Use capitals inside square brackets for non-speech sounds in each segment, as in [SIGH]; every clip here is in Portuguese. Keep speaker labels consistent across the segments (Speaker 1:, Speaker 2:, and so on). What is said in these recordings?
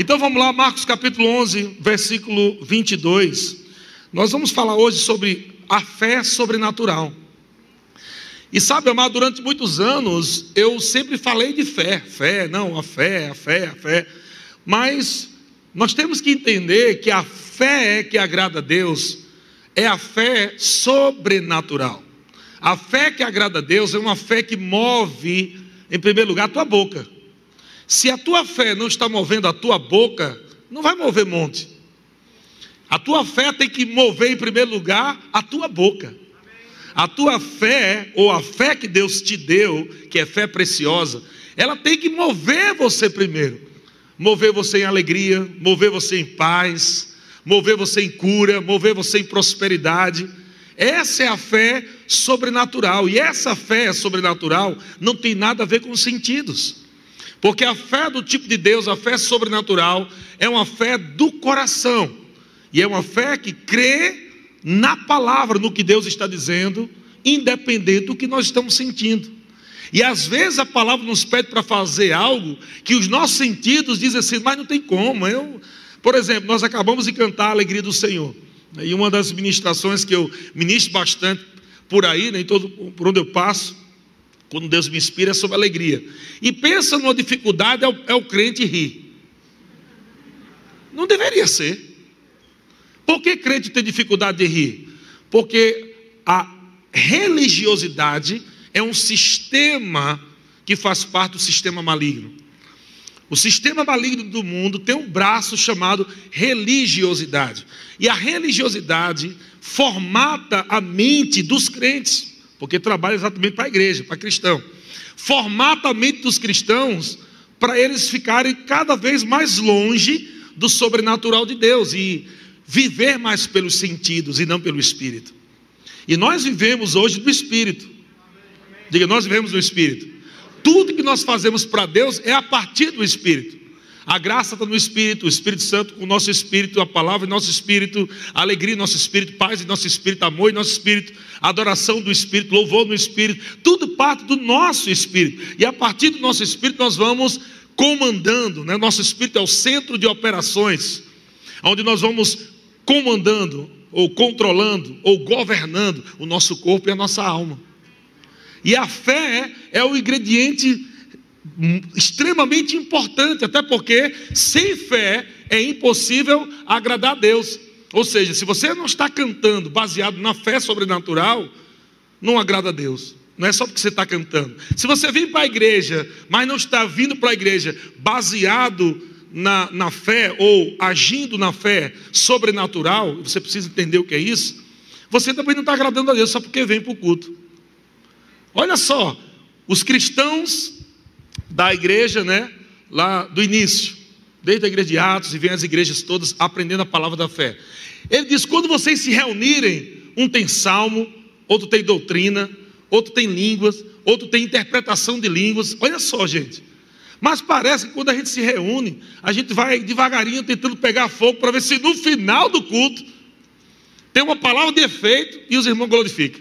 Speaker 1: Então vamos lá, Marcos capítulo 11, versículo 22. Nós vamos falar hoje sobre a fé sobrenatural. E sabe, amado, durante muitos anos eu sempre falei de fé, fé, não, a fé, a fé, a fé. Mas nós temos que entender que a fé que agrada a Deus é a fé sobrenatural. A fé que agrada a Deus é uma fé que move, em primeiro lugar, a tua boca. Se a tua fé não está movendo a tua boca, não vai mover monte. A tua fé tem que mover, em primeiro lugar, a tua boca. A tua fé, ou a fé que Deus te deu, que é fé preciosa, ela tem que mover você primeiro. Mover você em alegria, mover você em paz, mover você em cura, mover você em prosperidade. Essa é a fé sobrenatural. E essa fé sobrenatural não tem nada a ver com os sentidos. Porque a fé do tipo de Deus, a fé sobrenatural, é uma fé do coração. E é uma fé que crê na palavra, no que Deus está dizendo, independente do que nós estamos sentindo. E às vezes a palavra nos pede para fazer algo que os nossos sentidos dizem assim, mas não tem como. Eu, por exemplo, nós acabamos de cantar a alegria do Senhor. E uma das ministrações que eu ministro bastante por aí, né, todo, por onde eu passo, quando Deus me inspira, é sobre alegria. E pensa numa dificuldade, é o, é o crente rir. Não deveria ser. Por que crente tem dificuldade de rir? Porque a religiosidade é um sistema que faz parte do sistema maligno. O sistema maligno do mundo tem um braço chamado religiosidade. E a religiosidade formata a mente dos crentes, porque trabalha exatamente para a igreja, para cristão. Formata a mente dos cristãos para eles ficarem cada vez mais longe do sobrenatural de Deus e viver mais pelos sentidos e não pelo espírito. E nós vivemos hoje do espírito. Diga, nós vivemos do espírito. Tudo que nós fazemos para Deus é a partir do Espírito. A graça está no Espírito, o Espírito Santo com o nosso Espírito, a palavra em nosso Espírito, a alegria em nosso Espírito, paz em nosso Espírito, amor em nosso Espírito, adoração do Espírito, louvor no Espírito, tudo parte do nosso Espírito. E a partir do nosso Espírito nós vamos comandando, né? nosso Espírito é o centro de operações, onde nós vamos comandando, ou controlando, ou governando o nosso corpo e a nossa alma. E a fé é o ingrediente extremamente importante, até porque sem fé é impossível agradar a Deus. Ou seja, se você não está cantando baseado na fé sobrenatural, não agrada a Deus. Não é só porque você está cantando. Se você vem para a igreja, mas não está vindo para a igreja baseado na, na fé ou agindo na fé sobrenatural, você precisa entender o que é isso. Você também não está agradando a Deus só porque vem para o culto. Olha só, os cristãos da igreja, né, lá do início, desde a igreja de Atos e vem as igrejas todas aprendendo a palavra da fé. Ele diz: quando vocês se reunirem, um tem salmo, outro tem doutrina, outro tem línguas, outro tem interpretação de línguas. Olha só, gente. Mas parece que quando a gente se reúne, a gente vai devagarinho tentando pegar fogo para ver se no final do culto tem uma palavra de efeito e os irmãos glorificam.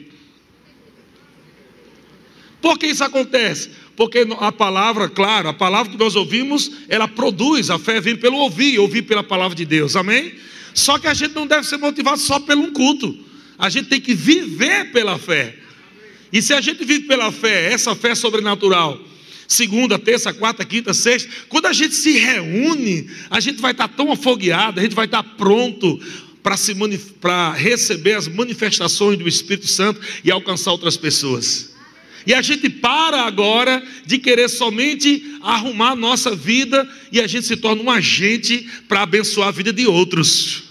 Speaker 1: Por que isso acontece? Porque a palavra, claro, a palavra que nós ouvimos, ela produz, a fé vem pelo ouvir, ouvir pela palavra de Deus, amém? Só que a gente não deve ser motivado só pelo um culto, a gente tem que viver pela fé. E se a gente vive pela fé, essa fé sobrenatural, segunda, terça, quarta, quinta, sexta, quando a gente se reúne, a gente vai estar tão afogueado, a gente vai estar pronto para receber as manifestações do Espírito Santo e alcançar outras pessoas. E a gente para agora de querer somente arrumar a nossa vida e a gente se torna um agente para abençoar a vida de outros.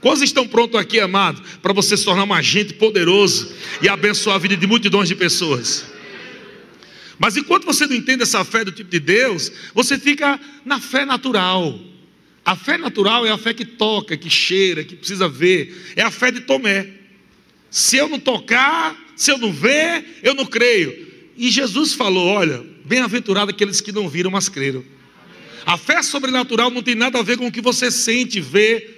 Speaker 1: Quantos estão prontos aqui, amado, para você se tornar um agente poderoso e abençoar a vida de multidões de pessoas? Mas enquanto você não entende essa fé do tipo de Deus, você fica na fé natural. A fé natural é a fé que toca, que cheira, que precisa ver. É a fé de Tomé. Se eu não tocar, se eu não ver, eu não creio. E Jesus falou: olha, bem-aventurado aqueles que não viram, mas creram. A fé sobrenatural não tem nada a ver com o que você sente, vê.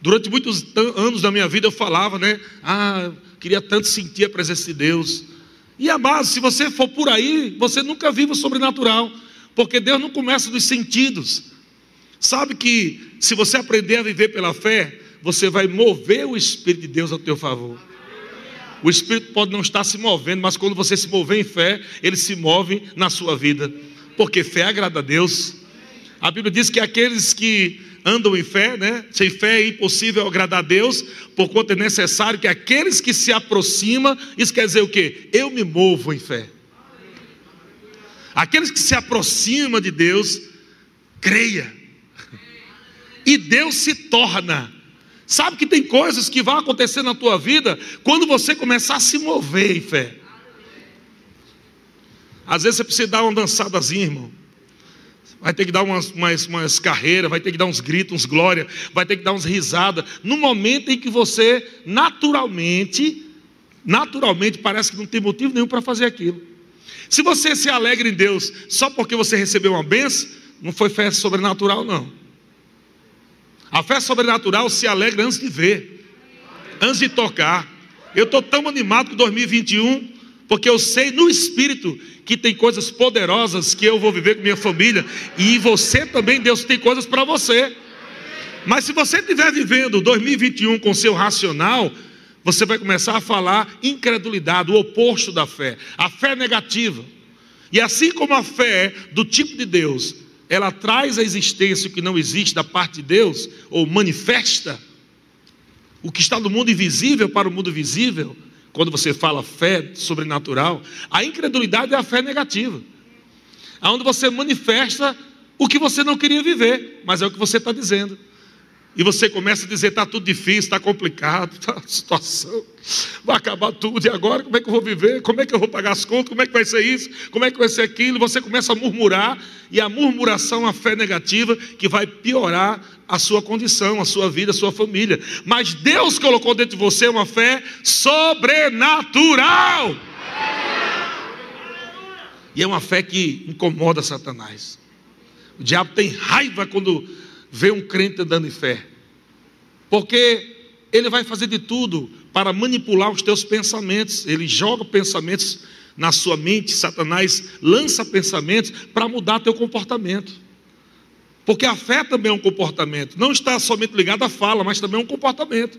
Speaker 1: Durante muitos anos da minha vida eu falava, né? Ah, queria tanto sentir a presença de Deus. E amado, se você for por aí, você nunca vive o sobrenatural, porque Deus não começa dos sentidos. Sabe que se você aprender a viver pela fé, você vai mover o Espírito de Deus ao teu favor. O Espírito pode não estar se movendo, mas quando você se mover em fé, ele se move na sua vida. Porque fé agrada a Deus. A Bíblia diz que aqueles que andam em fé, né? Sem fé é impossível agradar a Deus, porquanto é necessário que aqueles que se aproximam, isso quer dizer o quê? Eu me movo em fé. Aqueles que se aproximam de Deus, creia. E Deus se torna. Sabe que tem coisas que vão acontecer na tua vida quando você começar a se mover em fé. Às vezes você precisa dar uma dançadazinha, irmão vai ter que dar umas, umas, umas carreiras, vai ter que dar uns gritos, uns glória, vai ter que dar uns risadas, no momento em que você naturalmente, naturalmente parece que não tem motivo nenhum para fazer aquilo. Se você se alegra em Deus só porque você recebeu uma benção, não foi fé sobrenatural, não. A fé sobrenatural se alegra antes de ver, antes de tocar. Eu estou tão animado com 2021, porque eu sei no Espírito que tem coisas poderosas que eu vou viver com minha família, e você também, Deus tem coisas para você. Mas se você estiver vivendo 2021 com seu racional, você vai começar a falar incredulidade, o oposto da fé, a fé negativa. E assim como a fé do tipo de Deus, ela traz a existência que não existe da parte de Deus, ou manifesta o que está no mundo invisível para o mundo visível, quando você fala fé sobrenatural, a incredulidade é a fé negativa. Onde você manifesta o que você não queria viver, mas é o que você está dizendo. E você começa a dizer: está tudo difícil, está complicado, está [LAUGHS] a situação, vai acabar tudo, e agora como é que eu vou viver? Como é que eu vou pagar as contas? Como é que vai ser isso? Como é que vai ser aquilo? Você começa a murmurar, e a murmuração, a fé negativa, que vai piorar a sua condição, a sua vida, a sua família. Mas Deus colocou dentro de você uma fé sobrenatural. E é uma fé que incomoda Satanás. O diabo tem raiva quando vê um crente andando em fé. Porque ele vai fazer de tudo para manipular os teus pensamentos. Ele joga pensamentos na sua mente, Satanás lança pensamentos para mudar teu comportamento. Porque a fé também é um comportamento, não está somente ligado à fala, mas também é um comportamento.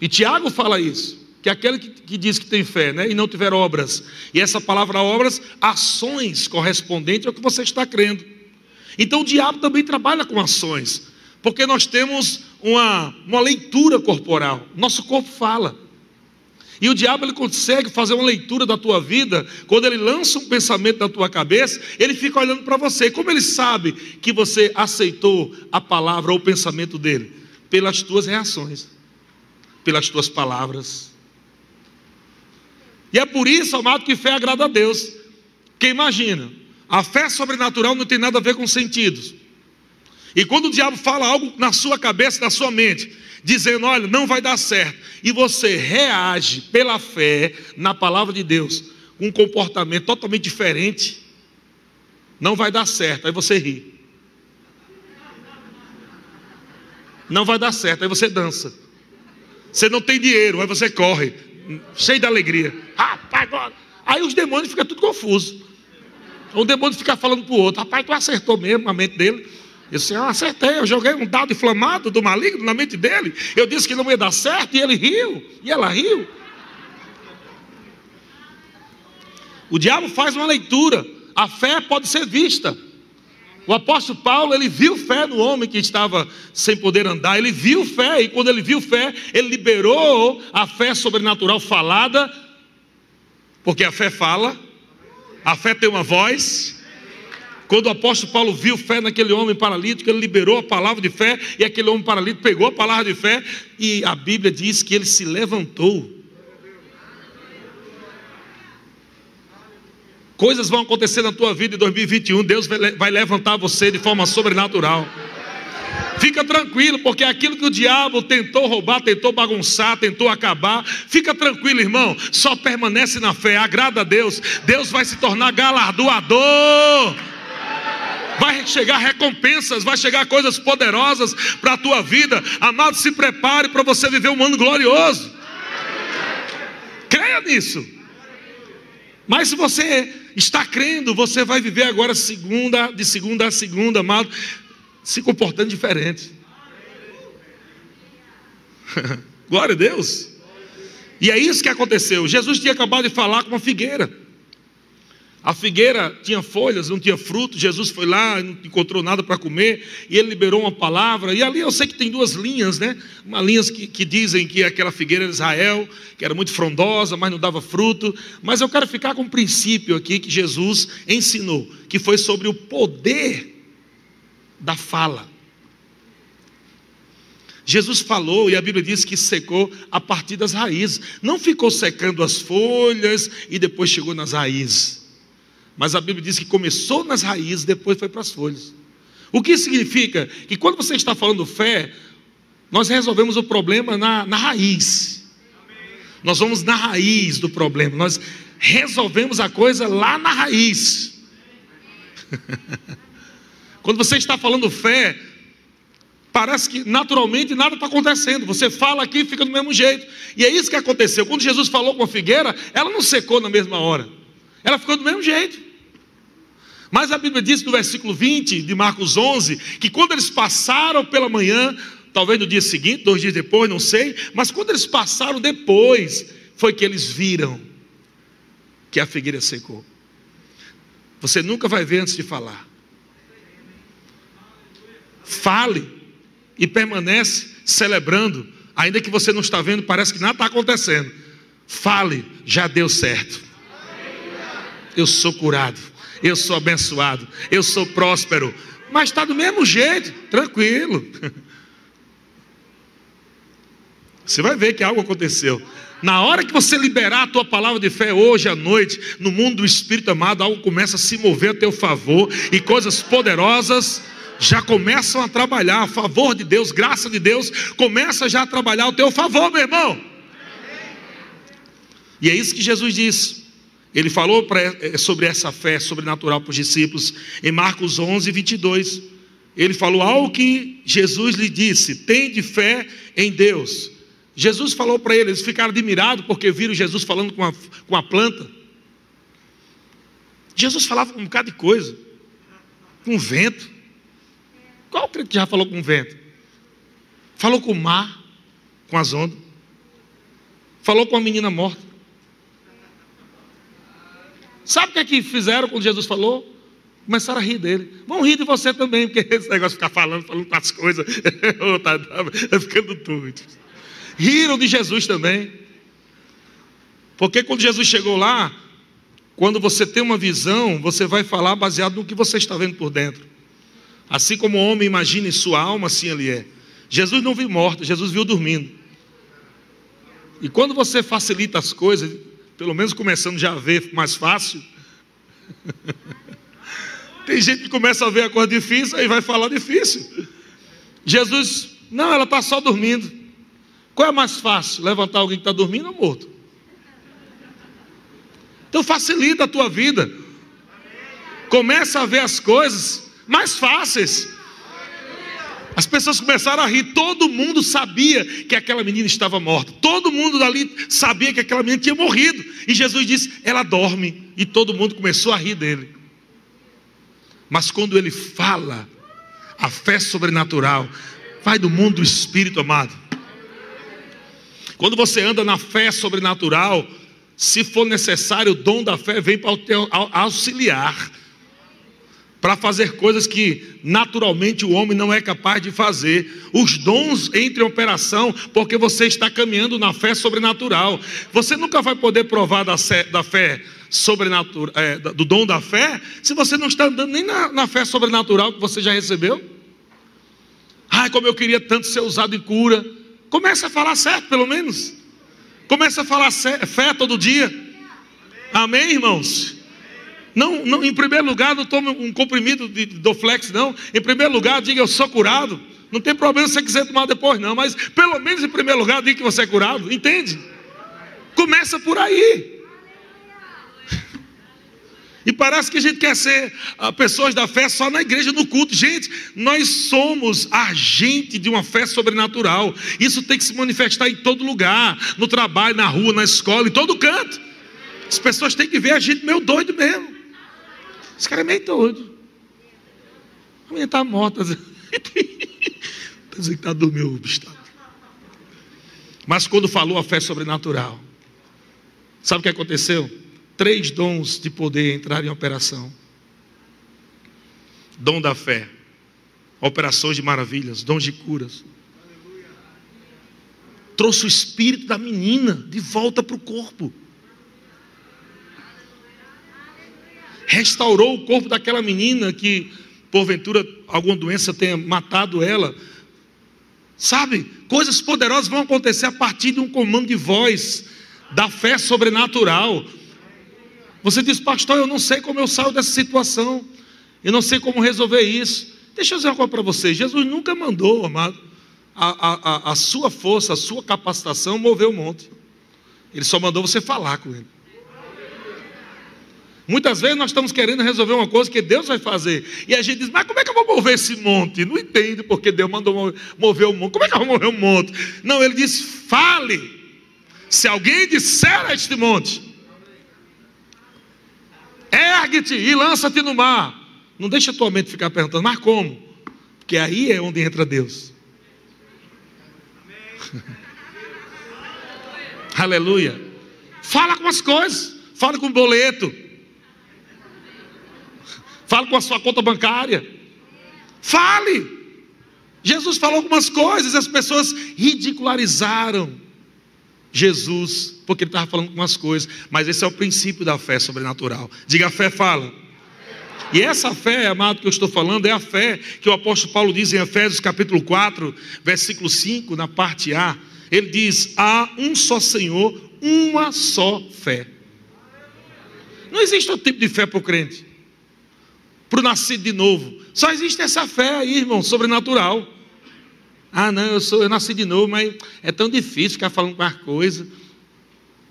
Speaker 1: E Tiago fala isso, que aquele que, que diz que tem fé né, e não tiver obras, e essa palavra obras, ações correspondentes ao que você está crendo. Então o diabo também trabalha com ações, porque nós temos uma, uma leitura corporal, nosso corpo fala. E o diabo ele consegue fazer uma leitura da tua vida, quando ele lança um pensamento na tua cabeça, ele fica olhando para você. Como ele sabe que você aceitou a palavra ou o pensamento dele? Pelas tuas reações, pelas tuas palavras. E é por isso, amado, que fé agrada a Deus. Porque imagina, a fé sobrenatural não tem nada a ver com sentidos. E quando o diabo fala algo na sua cabeça, na sua mente, dizendo: olha, não vai dar certo, e você reage pela fé na palavra de Deus, com um comportamento totalmente diferente, não vai dar certo, aí você ri. Não vai dar certo, aí você dança. Você não tem dinheiro, aí você corre, cheio de alegria. Rapaz, agora. Aí os demônios ficam tudo confusos. O demônio fica falando para o outro: rapaz, tu acertou mesmo a mente dele. Eu disse, eu acertei, eu joguei um dado inflamado do maligno na mente dele. Eu disse que não ia dar certo e ele riu, e ela riu. O diabo faz uma leitura, a fé pode ser vista. O apóstolo Paulo, ele viu fé no homem que estava sem poder andar, ele viu fé, e quando ele viu fé, ele liberou a fé sobrenatural falada, porque a fé fala, a fé tem uma voz, quando o apóstolo Paulo viu fé naquele homem paralítico, ele liberou a palavra de fé, e aquele homem paralítico pegou a palavra de fé, e a Bíblia diz que ele se levantou. Coisas vão acontecer na tua vida em 2021, Deus vai levantar você de forma sobrenatural. Fica tranquilo, porque aquilo que o diabo tentou roubar, tentou bagunçar, tentou acabar, fica tranquilo, irmão. Só permanece na fé, agrada a Deus. Deus vai se tornar galardoador vai chegar recompensas, vai chegar coisas poderosas para a tua vida. Amado, se prepare para você viver um ano glorioso. Creia nisso. Mas se você está crendo, você vai viver agora segunda, de segunda a segunda, amado. Se comportando diferente. [LAUGHS] Glória a Deus. E é isso que aconteceu. Jesus tinha acabado de falar com uma figueira. A figueira tinha folhas, não tinha fruto. Jesus foi lá, não encontrou nada para comer, e ele liberou uma palavra. E ali eu sei que tem duas linhas, né? Uma linhas que, que dizem que aquela figueira era Israel, que era muito frondosa, mas não dava fruto. Mas eu quero ficar com um princípio aqui que Jesus ensinou, que foi sobre o poder da fala. Jesus falou e a Bíblia diz que secou a partir das raízes. Não ficou secando as folhas e depois chegou nas raízes. Mas a Bíblia diz que começou nas raízes, depois foi para as folhas. O que significa? Que quando você está falando fé, nós resolvemos o problema na, na raiz. Nós vamos na raiz do problema. Nós resolvemos a coisa lá na raiz. [LAUGHS] quando você está falando fé, parece que naturalmente nada está acontecendo. Você fala aqui e fica do mesmo jeito. E é isso que aconteceu. Quando Jesus falou com a figueira, ela não secou na mesma hora. Ela ficou do mesmo jeito. Mas a Bíblia diz no versículo 20 de Marcos 11 que quando eles passaram pela manhã, talvez no dia seguinte, dois dias depois, não sei, mas quando eles passaram depois, foi que eles viram que a figueira secou. Você nunca vai ver antes de falar. Fale e permanece celebrando, ainda que você não está vendo, parece que nada está acontecendo. Fale, já deu certo eu sou curado, eu sou abençoado, eu sou próspero. Mas está do mesmo jeito, tranquilo. [LAUGHS] Você vai ver que algo aconteceu. Na hora que você liberar a tua palavra de fé hoje à noite, no mundo do Espírito amado, algo começa a se mover a teu favor e coisas poderosas já começam a trabalhar a favor de Deus, graça de Deus, começa já a trabalhar ao teu favor, meu irmão. E é isso que Jesus disse. Ele falou eh, sobre essa fé sobrenatural para os discípulos em Marcos 11, 22. Ele falou algo que Jesus lhe disse: tem de fé em Deus. Jesus falou para eles, eles ficaram admirados porque viram Jesus falando com a, com a planta. Jesus falava com um bocado de coisa, com vento. Qual crente que já falou com vento? Falou com o mar, com as ondas. Falou com a menina morta. Sabe o que é que fizeram quando Jesus falou? Começaram a rir dele. Vão rir de você também, porque esse negócio de ficar falando, falando com as coisas, [LAUGHS] está tá ficando doido. Riram de Jesus também. Porque quando Jesus chegou lá, quando você tem uma visão, você vai falar baseado no que você está vendo por dentro. Assim como o homem imagina em sua alma, assim ele é. Jesus não viu morto, Jesus viu dormindo. E quando você facilita as coisas, pelo menos começando já a ver mais fácil. [LAUGHS] Tem gente que começa a ver a coisa difícil, aí vai falar difícil. Jesus, não, ela está só dormindo. Qual é mais fácil? Levantar alguém que está dormindo ou morto? Então facilita a tua vida. Começa a ver as coisas mais fáceis. As pessoas começaram a rir, todo mundo sabia que aquela menina estava morta, todo mundo dali sabia que aquela menina tinha morrido, e Jesus disse: Ela dorme, e todo mundo começou a rir dele. Mas quando ele fala, a fé sobrenatural vai do mundo do espírito, amado. Quando você anda na fé sobrenatural, se for necessário, o dom da fé vem para auxiliar para fazer coisas que naturalmente o homem não é capaz de fazer. Os dons entram em operação porque você está caminhando na fé sobrenatural. Você nunca vai poder provar da, da fé sobrenatural, é, do dom da fé, se você não está andando nem na, na fé sobrenatural que você já recebeu. Ai, como eu queria tanto ser usado em cura. Começa a falar certo, pelo menos. Começa a falar fé todo dia. Amém, irmãos? Não, não, em primeiro lugar, não tome um comprimido de Doflex, não. Em primeiro lugar, diga eu sou curado. Não tem problema se você quiser tomar depois, não. Mas pelo menos em primeiro lugar, diga que você é curado. Entende? Começa por aí. E parece que a gente quer ser uh, pessoas da fé só na igreja, no culto. Gente, nós somos agente de uma fé sobrenatural. Isso tem que se manifestar em todo lugar: no trabalho, na rua, na escola, em todo canto. As pessoas têm que ver a gente meio doido mesmo. Esse cara é meio doido. A menina está morta. [LAUGHS] Está que está dormindo o obstáculo. Mas quando falou a fé sobrenatural, sabe o que aconteceu? Três dons de poder entraram em operação: dom da fé, operações de maravilhas, dons de curas. Trouxe o espírito da menina de volta para o corpo. Restaurou o corpo daquela menina que, porventura, alguma doença tenha matado ela Sabe, coisas poderosas vão acontecer a partir de um comando de voz, da fé sobrenatural. Você diz, pastor, eu não sei como eu saio dessa situação, eu não sei como resolver isso. Deixa eu dizer uma coisa para você: Jesus nunca mandou, amado, a, a, a sua força, a sua capacitação mover o monte, Ele só mandou você falar com Ele. Muitas vezes nós estamos querendo resolver uma coisa que Deus vai fazer. E a gente diz, mas como é que eu vou mover esse monte? Não entende porque Deus mandou mover o monte. Como é que eu vou mover o monte? Não, ele diz, fale. Se alguém disser a este monte, ergue-te e lança-te no mar. Não deixa a tua mente ficar perguntando, mas como? Porque aí é onde entra Deus. [LAUGHS] Aleluia. Fala com as coisas, fala com o boleto. Fale com a sua conta bancária. Fale. Jesus falou algumas coisas, as pessoas ridicularizaram Jesus, porque ele estava falando algumas coisas, mas esse é o princípio da fé sobrenatural. Diga a fé, fala. E essa fé, amado, que eu estou falando, é a fé que o apóstolo Paulo diz em Efésios capítulo 4, versículo 5, na parte A. Ele diz: há um só Senhor, uma só fé. Não existe outro tipo de fé para o crente para o nascido de novo. Só existe essa fé aí, irmão, sobrenatural. Ah, não, eu sou, eu nasci de novo, mas é tão difícil ficar falando as coisas.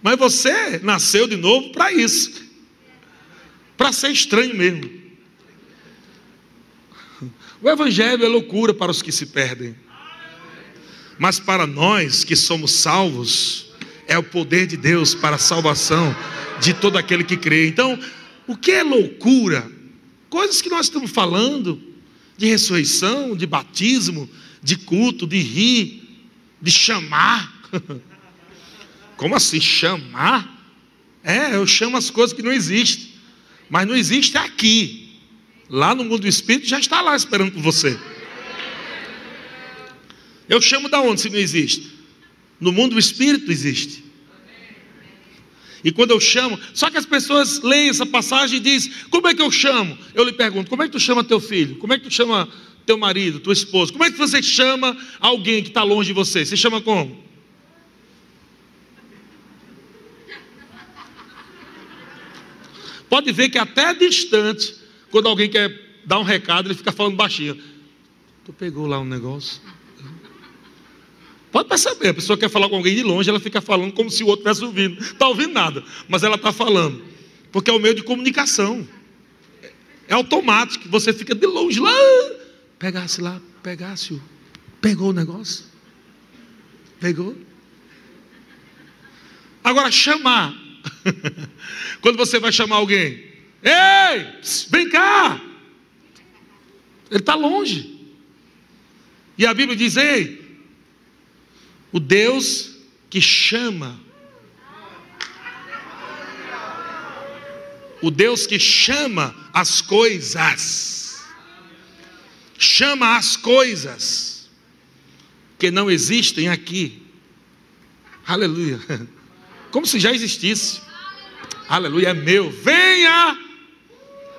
Speaker 1: Mas você nasceu de novo para isso. Para ser estranho mesmo. O evangelho é loucura para os que se perdem. Mas para nós que somos salvos, é o poder de Deus para a salvação de todo aquele que crê. Então, o que é loucura Coisas que nós estamos falando de ressurreição, de batismo, de culto, de rir, de chamar. [LAUGHS] Como assim chamar? É, eu chamo as coisas que não existem. Mas não existe aqui. Lá no mundo do espírito já está lá esperando por você. Eu chamo da onde se não existe? No mundo do espírito existe. E quando eu chamo, só que as pessoas leem essa passagem e dizem: Como é que eu chamo? Eu lhe pergunto: Como é que tu chama teu filho? Como é que tu chama teu marido, tua esposa? Como é que você chama alguém que está longe de você? Você chama como? Pode ver que até distante, quando alguém quer dar um recado, ele fica falando baixinho. Tu pegou lá um negócio? Pode perceber, a pessoa quer falar com alguém de longe, ela fica falando como se o outro estivesse ouvindo. Está ouvindo nada, mas ela está falando. Porque é o meio de comunicação. É automático, você fica de longe lá. Pegasse lá, pegasse. Pegou o negócio. Pegou. Agora, chamar. [LAUGHS] Quando você vai chamar alguém, ei, vem cá. Ele está longe. E a Bíblia diz: ei, o Deus que chama. O Deus que chama as coisas. Chama as coisas que não existem aqui. Aleluia. Como se já existisse. Aleluia, é meu. Venha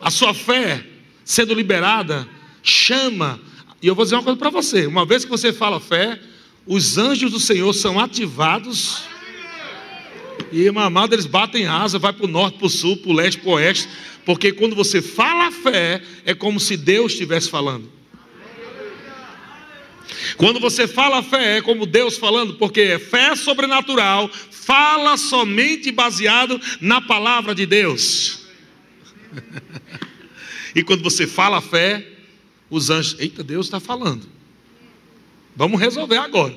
Speaker 1: a sua fé sendo liberada, chama. E eu vou dizer uma coisa para você: uma vez que você fala fé, os anjos do Senhor são ativados. E, amado, eles batem asa, vai para o norte, para o sul, para o leste, para o oeste. Porque quando você fala a fé, é como se Deus estivesse falando. Quando você fala a fé, é como Deus falando, porque é fé sobrenatural, fala somente baseado na palavra de Deus. [LAUGHS] e quando você fala a fé, os anjos, eita, Deus está falando. Vamos resolver agora.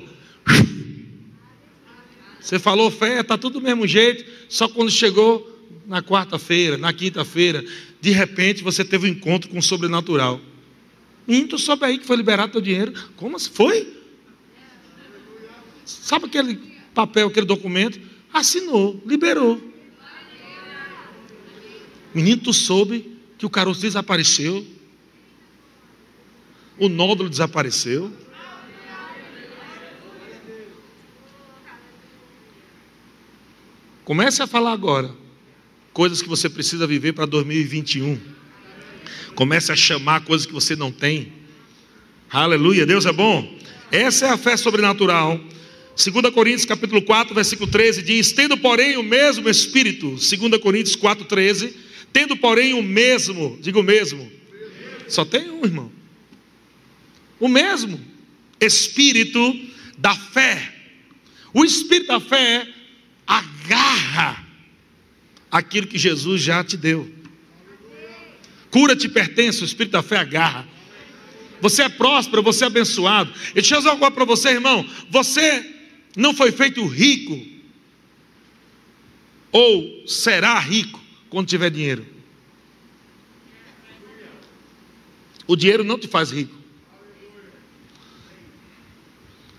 Speaker 1: Você falou fé, está tudo do mesmo jeito, só quando chegou na quarta-feira, na quinta-feira, de repente você teve um encontro com o sobrenatural. Menino, tu soube aí que foi liberado teu dinheiro? Como assim? Foi? Sabe aquele papel, aquele documento? Assinou, liberou. Menino, tu soube que o caroço desapareceu? O nódulo desapareceu? Comece a falar agora coisas que você precisa viver para 2021. Comece a chamar coisas que você não tem. Aleluia, Deus é bom. Essa é a fé sobrenatural. 2 Coríntios capítulo 4, versículo 13 diz: "Tendo, porém, o mesmo espírito", 2 Coríntios 4:13, "tendo, porém, o mesmo", diga o mesmo. Só tem um, irmão. O mesmo espírito da fé. O espírito da fé agarra aquilo que Jesus já te deu. Cura te pertence, o espírito da fé agarra. Você é próspero, você é abençoado. E deixa eu dizer algo para você, irmão. Você não foi feito rico, ou será rico quando tiver dinheiro. O dinheiro não te faz rico.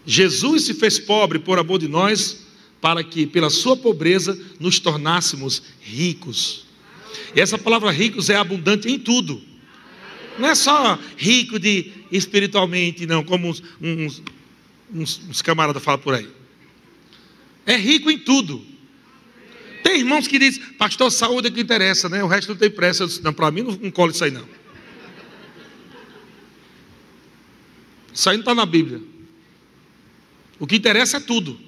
Speaker 1: Jesus se fez pobre por amor de nós, para que pela sua pobreza nos tornássemos ricos. E essa palavra ricos é abundante em tudo. Não é só rico de espiritualmente, não, como uns, uns, uns, uns camaradas falam por aí. É rico em tudo. Tem irmãos que dizem, pastor, saúde é que interessa, né? O resto não tem pressa. Disse, não, para mim não, não cola isso aí, não. Isso aí não está na Bíblia. O que interessa é tudo.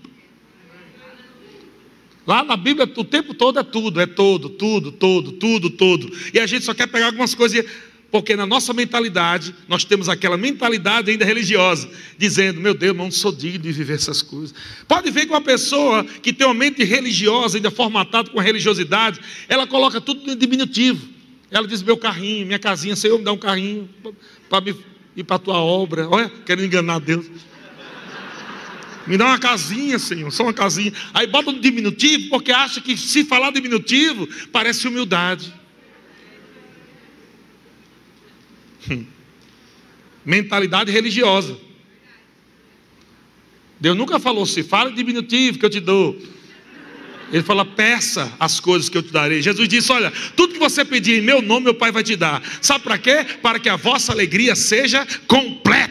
Speaker 1: Lá na Bíblia o tempo todo é tudo, é todo, tudo, todo, tudo, todo. E a gente só quer pegar algumas coisas, porque na nossa mentalidade, nós temos aquela mentalidade ainda religiosa, dizendo, meu Deus, não sou digno de viver essas coisas. Pode ver que uma pessoa que tem uma mente religiosa, ainda formatada com religiosidade, ela coloca tudo no diminutivo. Ela diz, meu carrinho, minha casinha, Senhor, me dá um carrinho para ir para a tua obra. Olha, querendo enganar Deus. Me dá uma casinha, Senhor, só uma casinha. Aí bota no diminutivo, porque acha que se falar diminutivo, parece humildade. Hum. Mentalidade religiosa. Deus nunca falou, se fala diminutivo que eu te dou. Ele fala, peça as coisas que eu te darei. Jesus disse: Olha, tudo que você pedir em meu nome, meu Pai vai te dar. Sabe para quê? Para que a vossa alegria seja completa.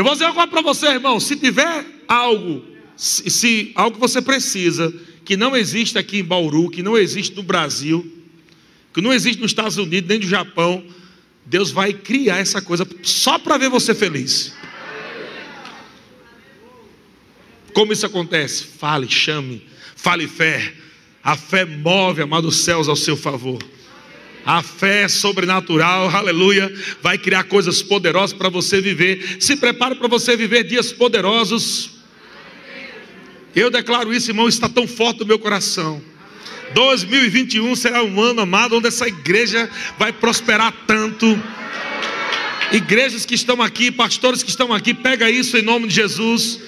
Speaker 1: Eu vou dizer coisa para você, irmão. Se tiver algo, se, se, algo que você precisa, que não existe aqui em Bauru, que não existe no Brasil, que não existe nos Estados Unidos, nem no Japão, Deus vai criar essa coisa só para ver você feliz. Como isso acontece? Fale, chame, fale fé. A fé move, amados céus, ao seu favor. A fé sobrenatural, aleluia, vai criar coisas poderosas para você viver. Se prepare para você viver dias poderosos. Eu declaro isso, irmão, está tão forte no meu coração. 2021 será um ano amado onde essa igreja vai prosperar tanto. Igrejas que estão aqui, pastores que estão aqui, pega isso em nome de Jesus.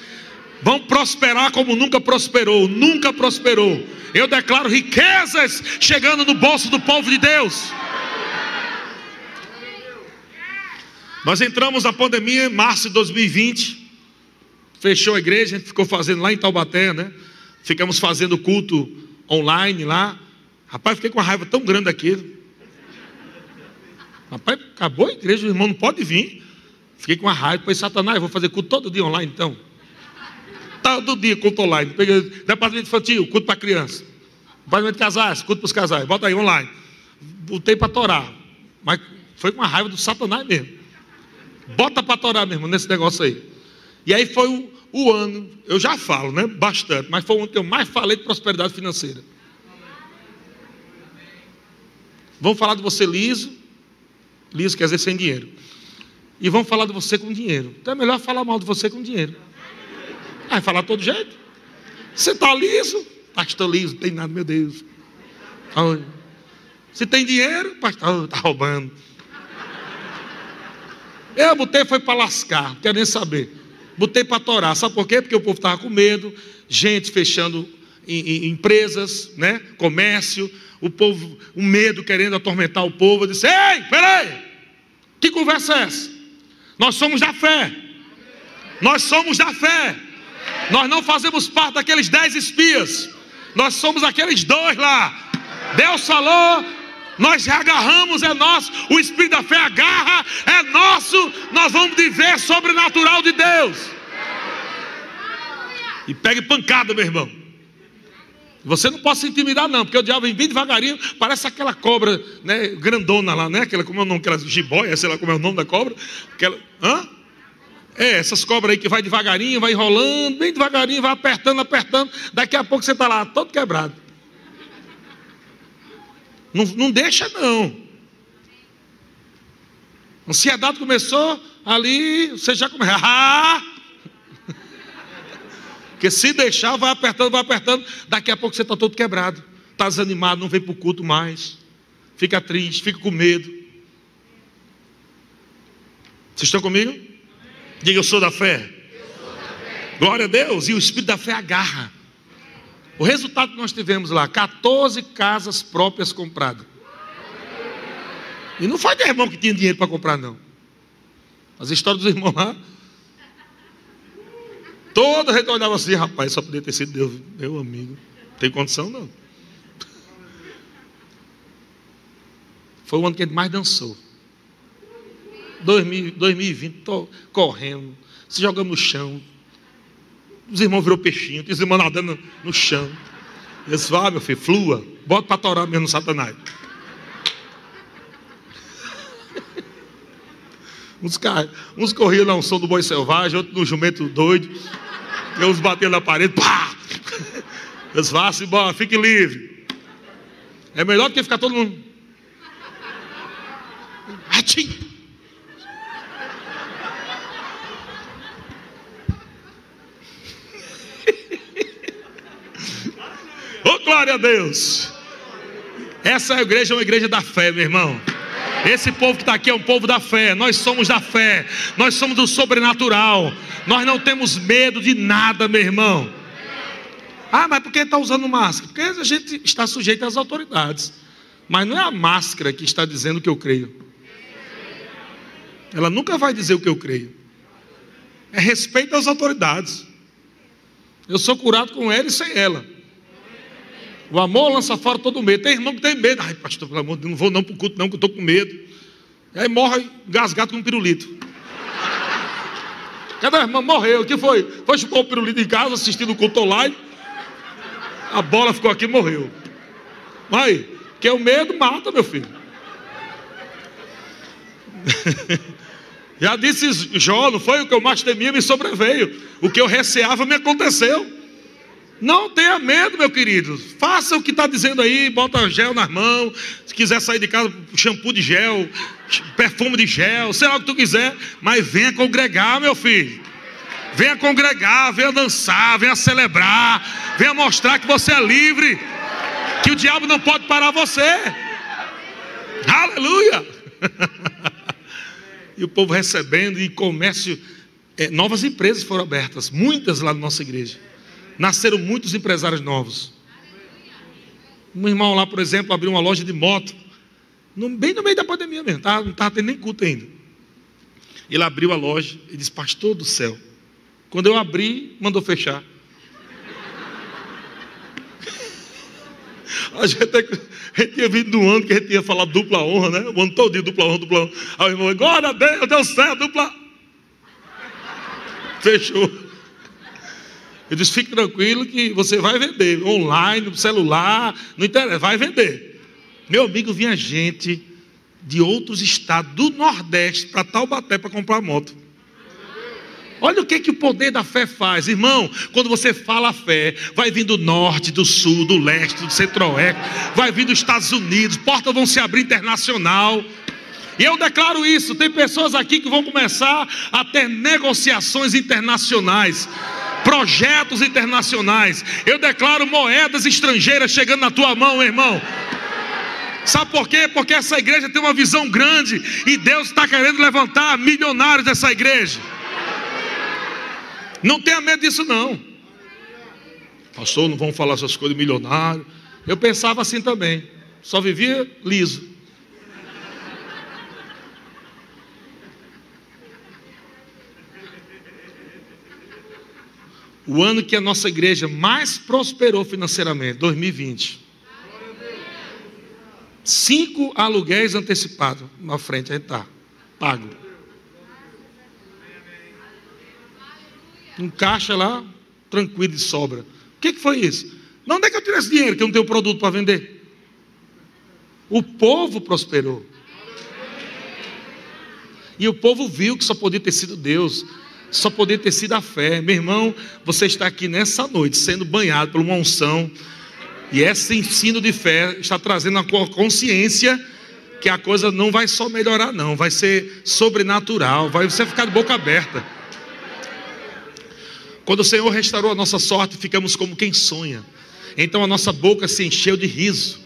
Speaker 1: Vão prosperar como nunca prosperou, nunca prosperou eu declaro riquezas chegando no bolso do povo de Deus. Nós entramos na pandemia em março de 2020. Fechou a igreja, a gente ficou fazendo lá em Taubaté, né? Ficamos fazendo culto online lá. Rapaz, fiquei com uma raiva tão grande daquilo. Rapaz, acabou a igreja, o irmão não pode vir. Fiquei com uma raiva, depois Satanás, vou fazer culto todo dia online então. Todo dia culto online. Departamento infantil, culto para criança. Departamento de casais, culto para os casais. Bota aí online. Botei para torar. Mas foi com a raiva do Satanás mesmo. Bota para torar mesmo nesse negócio aí. E aí foi o, o, ano, eu já falo, né? Bastante, mas foi o ano que eu mais falei de prosperidade financeira. Vamos falar de você liso, liso quer dizer sem dinheiro. E vamos falar de você com dinheiro. Então é melhor falar mal de você com dinheiro. Vai falar todo jeito. Você está liso? Pastor liso, não tem nada, meu Deus. Se tem dinheiro, pastor, está roubando. Eu botei foi para lascar, não quero nem saber. Botei para torar. Sabe por quê? Porque o povo estava com medo, gente fechando em, em empresas, né? comércio, o povo, o medo querendo atormentar o povo. Eu disse: Ei, peraí, que conversa é essa? Nós somos da fé, nós somos da fé, nós não fazemos parte daqueles dez espias, nós somos aqueles dois lá. Deus falou, nós agarramos, é nosso, o Espírito da fé agarra, é nosso, nós vamos viver sobrenatural de Deus. E pegue pancada, meu irmão. Você não pode se intimidar, não, porque o diabo vem bem devagarinho, parece aquela cobra, né, grandona lá, né? Aquela, como é o nome, aquela jiboia, sei lá como é o nome da cobra. Aquela, hã? É, essas cobras aí que vai devagarinho, vai enrolando, bem devagarinho, vai apertando, apertando. Daqui a pouco você está lá, todo quebrado. Não, não deixa, não. Ansiedade começou ali, você já começa. [LAUGHS] Ah! Porque se deixar, vai apertando, vai apertando. Daqui a pouco você está todo quebrado. Está desanimado, não vem para o culto mais. Fica triste, fica com medo. Vocês estão comigo? Diga, eu sou da fé. Glória a Deus. E o Espírito da fé agarra. O resultado que nós tivemos lá, 14 casas próprias compradas. E não foi de irmão que tinha dinheiro para comprar, não. As histórias dos irmãos lá. Toda gente olhava assim, rapaz, só podia ter sido Deus, meu amigo. Tem condição não. Foi o ano que ele mais dançou. 2020, tô correndo, se jogando no chão, os irmãos virou peixinho, os irmãos nadando no chão. Eu disse, ah, meu filho, flua, bota para torar mesmo satanás. Uns, uns corriam na som do boi selvagem, outros no jumento doido. E uns batendo na parede, pá! Eu disse, vá-se embora, fique livre. É melhor do que ficar todo mundo. Atim! Oh, glória a Deus. Essa igreja é uma igreja da fé, meu irmão. Esse povo que está aqui é um povo da fé. Nós somos da fé. Nós somos do sobrenatural. Nós não temos medo de nada, meu irmão. Ah, mas por que está usando máscara? Porque a gente está sujeito às autoridades. Mas não é a máscara que está dizendo o que eu creio. Ela nunca vai dizer o que eu creio. É respeito às autoridades. Eu sou curado com ela e sem ela. O amor lança fora todo medo. Tem irmão que tem medo. Ai, pastor, pelo amor de Deus, não vou não para o culto, não, que eu estou com medo. E aí morre gasgado com um pirulito. Cada irmão morreu. O que foi? Foi chupar o pirulito em casa, assistindo o culto online. A bola ficou aqui e morreu. Aí, que é o medo mata, meu filho. [LAUGHS] Já disse Jó, não foi o que eu mais temia, me sobreveio. O que eu receava me aconteceu. Não tenha medo, meu querido. Faça o que está dizendo aí, bota gel nas mãos. Se quiser sair de casa, shampoo de gel, perfume de gel, sei lá o que tu quiser, mas venha congregar, meu filho. Venha congregar, venha dançar, venha celebrar, venha mostrar que você é livre, que o diabo não pode parar você. Aleluia! [LAUGHS] e o povo recebendo e comércio, é, novas empresas foram abertas, muitas lá na nossa igreja nasceram muitos empresários novos. Um irmão lá, por exemplo, abriu uma loja de moto, bem no meio da pandemia mesmo, tá, não estava tendo nem culto ainda. Ele abriu a loja e disse: Pastor do céu, quando eu abri, mandou fechar. [LAUGHS] A gente, a gente tinha vindo do ano que a gente ia falar dupla honra, né? O ano todo dia, dupla honra, dupla honra. Aí o irmão, glória a Deus, deu certo, dupla. Fechou. Eu disse: fique tranquilo que você vai vender, online, no celular, não interessa, vai vender. Meu amigo, vinha gente de outros estados, do Nordeste, para Taubaté para comprar moto. Olha o que, que o poder da fé faz, irmão. Quando você fala a fé, vai vir do norte, do sul, do leste, do centro-oeste, vai vir dos Estados Unidos, portas vão se abrir internacional. E eu declaro isso: tem pessoas aqui que vão começar a ter negociações internacionais projetos internacionais. Eu declaro moedas estrangeiras chegando na tua mão, irmão. Sabe por quê? Porque essa igreja tem uma visão grande e Deus está querendo levantar milionários dessa igreja. Não tenha medo disso, não. Pastor, não vamos falar essas coisas milionário. Eu pensava assim também. Só vivia liso. O ano que a nossa igreja mais prosperou financeiramente, 2020. Cinco aluguéis antecipados na frente, aí está, pago. Um caixa lá, tranquilo e sobra. O que, que foi isso? Não onde é que eu tirei esse dinheiro que eu não tenho produto para vender? O povo prosperou. E o povo viu que só podia ter sido Deus, só podia ter sido a fé. Meu irmão, você está aqui nessa noite sendo banhado por uma unção, e esse ensino de fé está trazendo a consciência que a coisa não vai só melhorar, não, vai ser sobrenatural, vai você ficar de boca aberta. Quando o Senhor restaurou a nossa sorte, ficamos como quem sonha. Então a nossa boca se encheu de riso.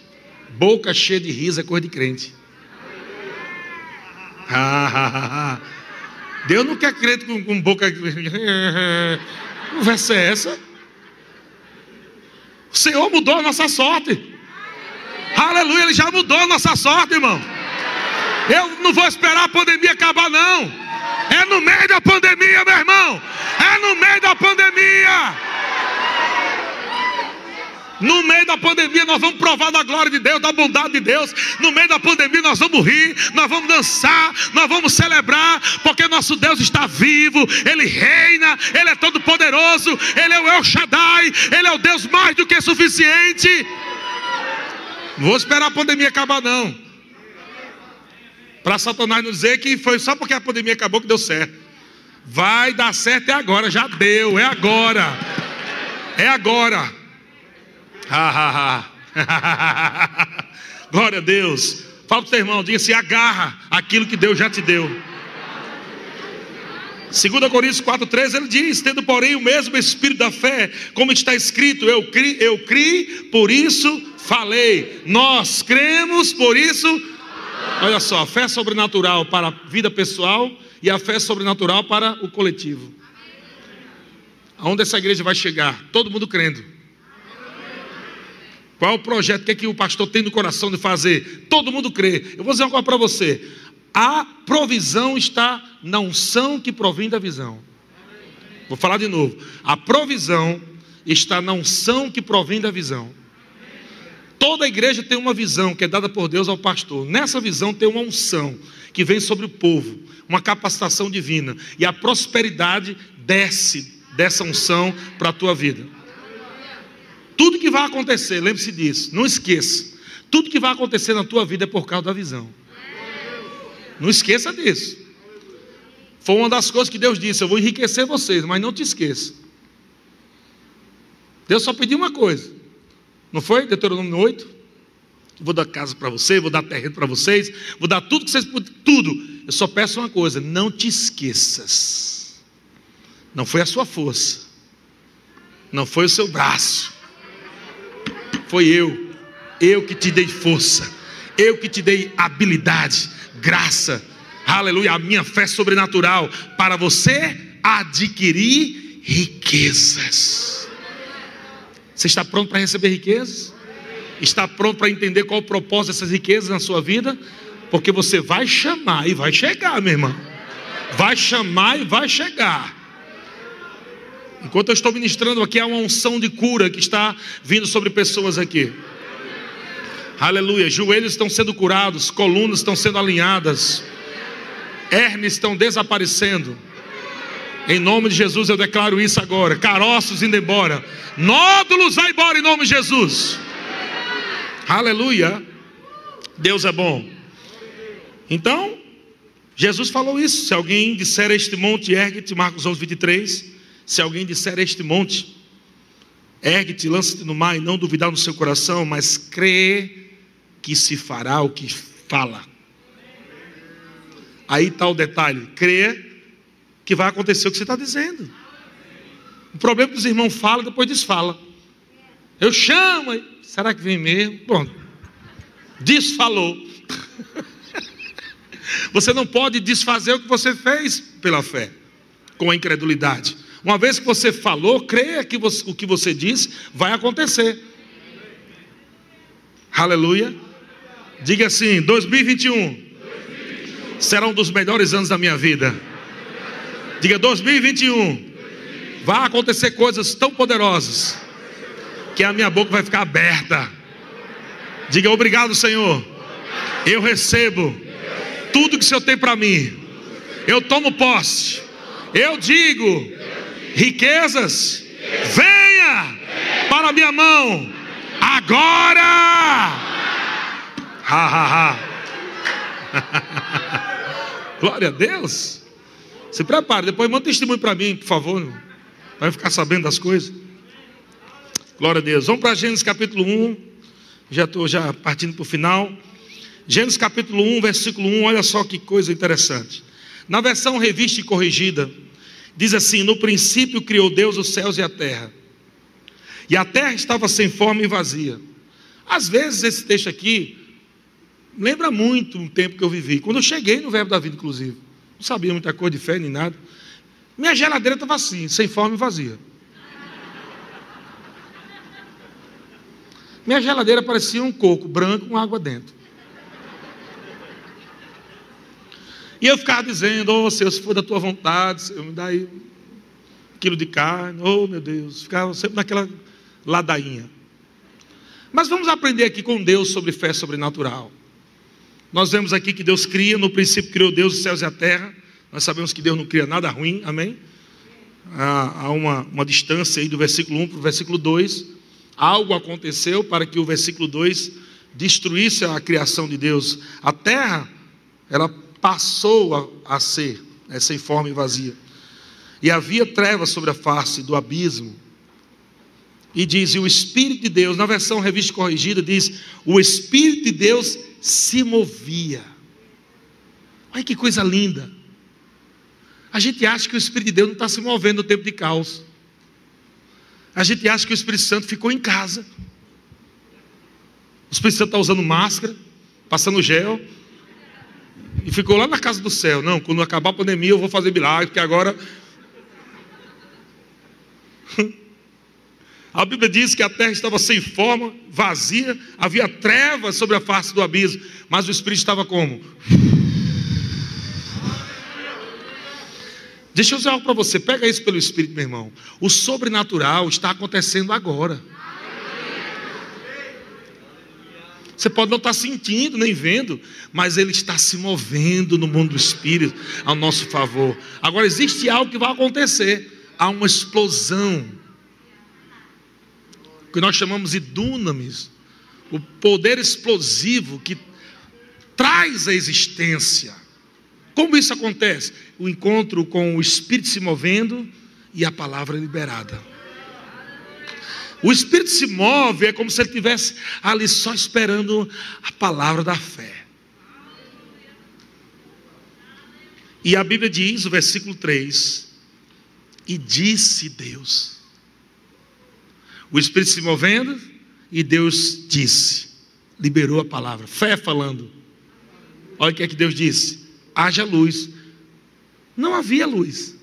Speaker 1: Boca cheia de riso é coisa de crente. [LAUGHS] Deus não quer crente com, com boca. Conversa [LAUGHS] é essa? O Senhor mudou a nossa sorte. Aleluia, Ele já mudou a nossa sorte, irmão. Eu não vou esperar a pandemia acabar, não. É no meio da pandemia, meu irmão. É no meio da pandemia. No meio da pandemia, nós vamos provar da glória de Deus, da bondade de Deus. No meio da pandemia, nós vamos rir, nós vamos dançar, nós vamos celebrar, porque nosso Deus está vivo, Ele reina, Ele é todo poderoso, Ele é o El Shaddai, Ele é o Deus mais do que suficiente. Não vou esperar a pandemia acabar, não. Para Satanás não dizer que foi só porque a pandemia acabou que deu certo. Vai dar certo é agora, já deu, é agora. É agora. [LAUGHS] Glória a Deus. Fala para o seu irmão, diga assim: agarra aquilo que Deus já te deu. 2 Coríntios 4,13 ele diz: Tendo, porém, o mesmo espírito da fé, como está escrito, eu criei, eu criei, por isso falei. Nós cremos, por isso. Olha só, a fé sobrenatural para a vida pessoal e a fé sobrenatural para o coletivo. Aonde essa igreja vai chegar? Todo mundo crendo. Qual é o projeto? O que, é que o pastor tem no coração de fazer? Todo mundo crê. Eu vou dizer uma coisa para você. A provisão está na unção que provém da visão. Vou falar de novo. A provisão está na unção que provém da visão. Toda igreja tem uma visão que é dada por Deus ao pastor. Nessa visão tem uma unção que vem sobre o povo, uma capacitação divina. E a prosperidade desce dessa unção para a tua vida. Tudo que vai acontecer, lembre-se disso, não esqueça. Tudo que vai acontecer na tua vida é por causa da visão. Não esqueça disso. Foi uma das coisas que Deus disse: Eu vou enriquecer vocês, mas não te esqueça. Deus só pediu uma coisa, não foi? Deuteronômio 8. Vou dar casa para vocês, vou dar terreno para vocês, vou dar tudo que vocês tudo. Eu só peço uma coisa: não te esqueças. Não foi a sua força, não foi o seu braço, foi eu. Eu que te dei força. Eu que te dei habilidade, graça. Aleluia. A minha fé sobrenatural para você adquirir riquezas. Você está pronto para receber riquezas? Está pronto para entender qual o propósito dessas riquezas na sua vida? Porque você vai chamar e vai chegar, meu irmão. Vai chamar e vai chegar. Enquanto eu estou ministrando aqui, há uma unção de cura que está vindo sobre pessoas aqui. Aleluia. Joelhos estão sendo curados, colunas estão sendo alinhadas, hernias estão desaparecendo. Em nome de Jesus eu declaro isso agora. Caroços indo embora, nódulos vai embora em nome de Jesus. Aleluia. Deus é bom. Então, Jesus falou isso. Se alguém disser este monte, ergue-te, Marcos 11, 23. Se alguém disser a este monte, ergue-te, lança-te no mar e não duvidar no seu coração, mas crê que se fará o que fala. Aí está o detalhe: crê que vai acontecer o que você está dizendo. O problema é que os irmãos falam, depois desfala. Eu chamo, será que vem mesmo? Bom, desfalou. [LAUGHS] Você não pode desfazer o que você fez pela fé, com a incredulidade. Uma vez que você falou, creia que você, o que você disse vai acontecer. Aleluia. Diga assim: 2021, 2021 será um dos melhores anos da minha vida. Diga 2021. Vai acontecer coisas tão poderosas que a minha boca vai ficar aberta. Diga obrigado, Senhor. Eu recebo tudo que o Senhor tem para mim. Eu tomo posse. Eu digo: riquezas, venha para minha mão agora. Ha, ha, ha. [LAUGHS] Glória a Deus. Se prepare, depois manda testemunho para mim, por favor. Vai ficar sabendo das coisas. Glória a Deus. Vamos para Gênesis capítulo 1. Já estou já partindo para o final. Gênesis capítulo 1, versículo 1, olha só que coisa interessante. Na versão revista e corrigida, diz assim: No princípio criou Deus os céus e a terra, e a terra estava sem forma e vazia. Às vezes esse texto aqui lembra muito um tempo que eu vivi, quando eu cheguei no Verbo da Vida, inclusive. Não sabia muita coisa de fé nem nada. Minha geladeira estava assim, sem forma e vazia. Minha geladeira parecia um coco branco com água dentro. E eu ficava dizendo, oh Senhor, se for da tua vontade, Senhor, me dá aí um quilo de carne, oh meu Deus, ficava sempre naquela ladainha. Mas vamos aprender aqui com Deus sobre fé sobrenatural. Nós vemos aqui que Deus cria, no princípio criou Deus os céus e a terra. Nós sabemos que Deus não cria nada ruim, amém? Há uma, uma distância aí do versículo 1 para o versículo 2. Algo aconteceu para que o versículo 2 destruísse a criação de Deus. A terra, ela passou a, a ser né, sem forma e vazia. E havia trevas sobre a face do abismo. E diz, e o Espírito de Deus, na versão revista corrigida, diz: o Espírito de Deus se movia. Olha que coisa linda. A gente acha que o Espírito de Deus não está se movendo no tempo de caos. A gente acha que o Espírito Santo ficou em casa. O Espírito Santo está usando máscara, passando gel, e ficou lá na casa do céu. Não, quando acabar a pandemia eu vou fazer milagre, porque agora. [LAUGHS] A Bíblia diz que a terra estava sem forma, vazia, havia trevas sobre a face do abismo, mas o Espírito estava como? Deixa eu dizer algo para você, pega isso pelo Espírito, meu irmão. O sobrenatural está acontecendo agora. Você pode não estar sentindo nem vendo, mas ele está se movendo no mundo do espírito ao nosso favor. Agora existe algo que vai acontecer. Há uma explosão. Que nós chamamos de dunamis. O poder explosivo que traz a existência. Como isso acontece? O encontro com o espírito se movendo e a palavra liberada. O Espírito se move, é como se ele estivesse ali só esperando a palavra da fé. E a Bíblia diz, o versículo 3: E disse Deus. O Espírito se movendo, e Deus disse, liberou a palavra, fé falando. Olha o que é que Deus disse: haja luz. Não havia luz.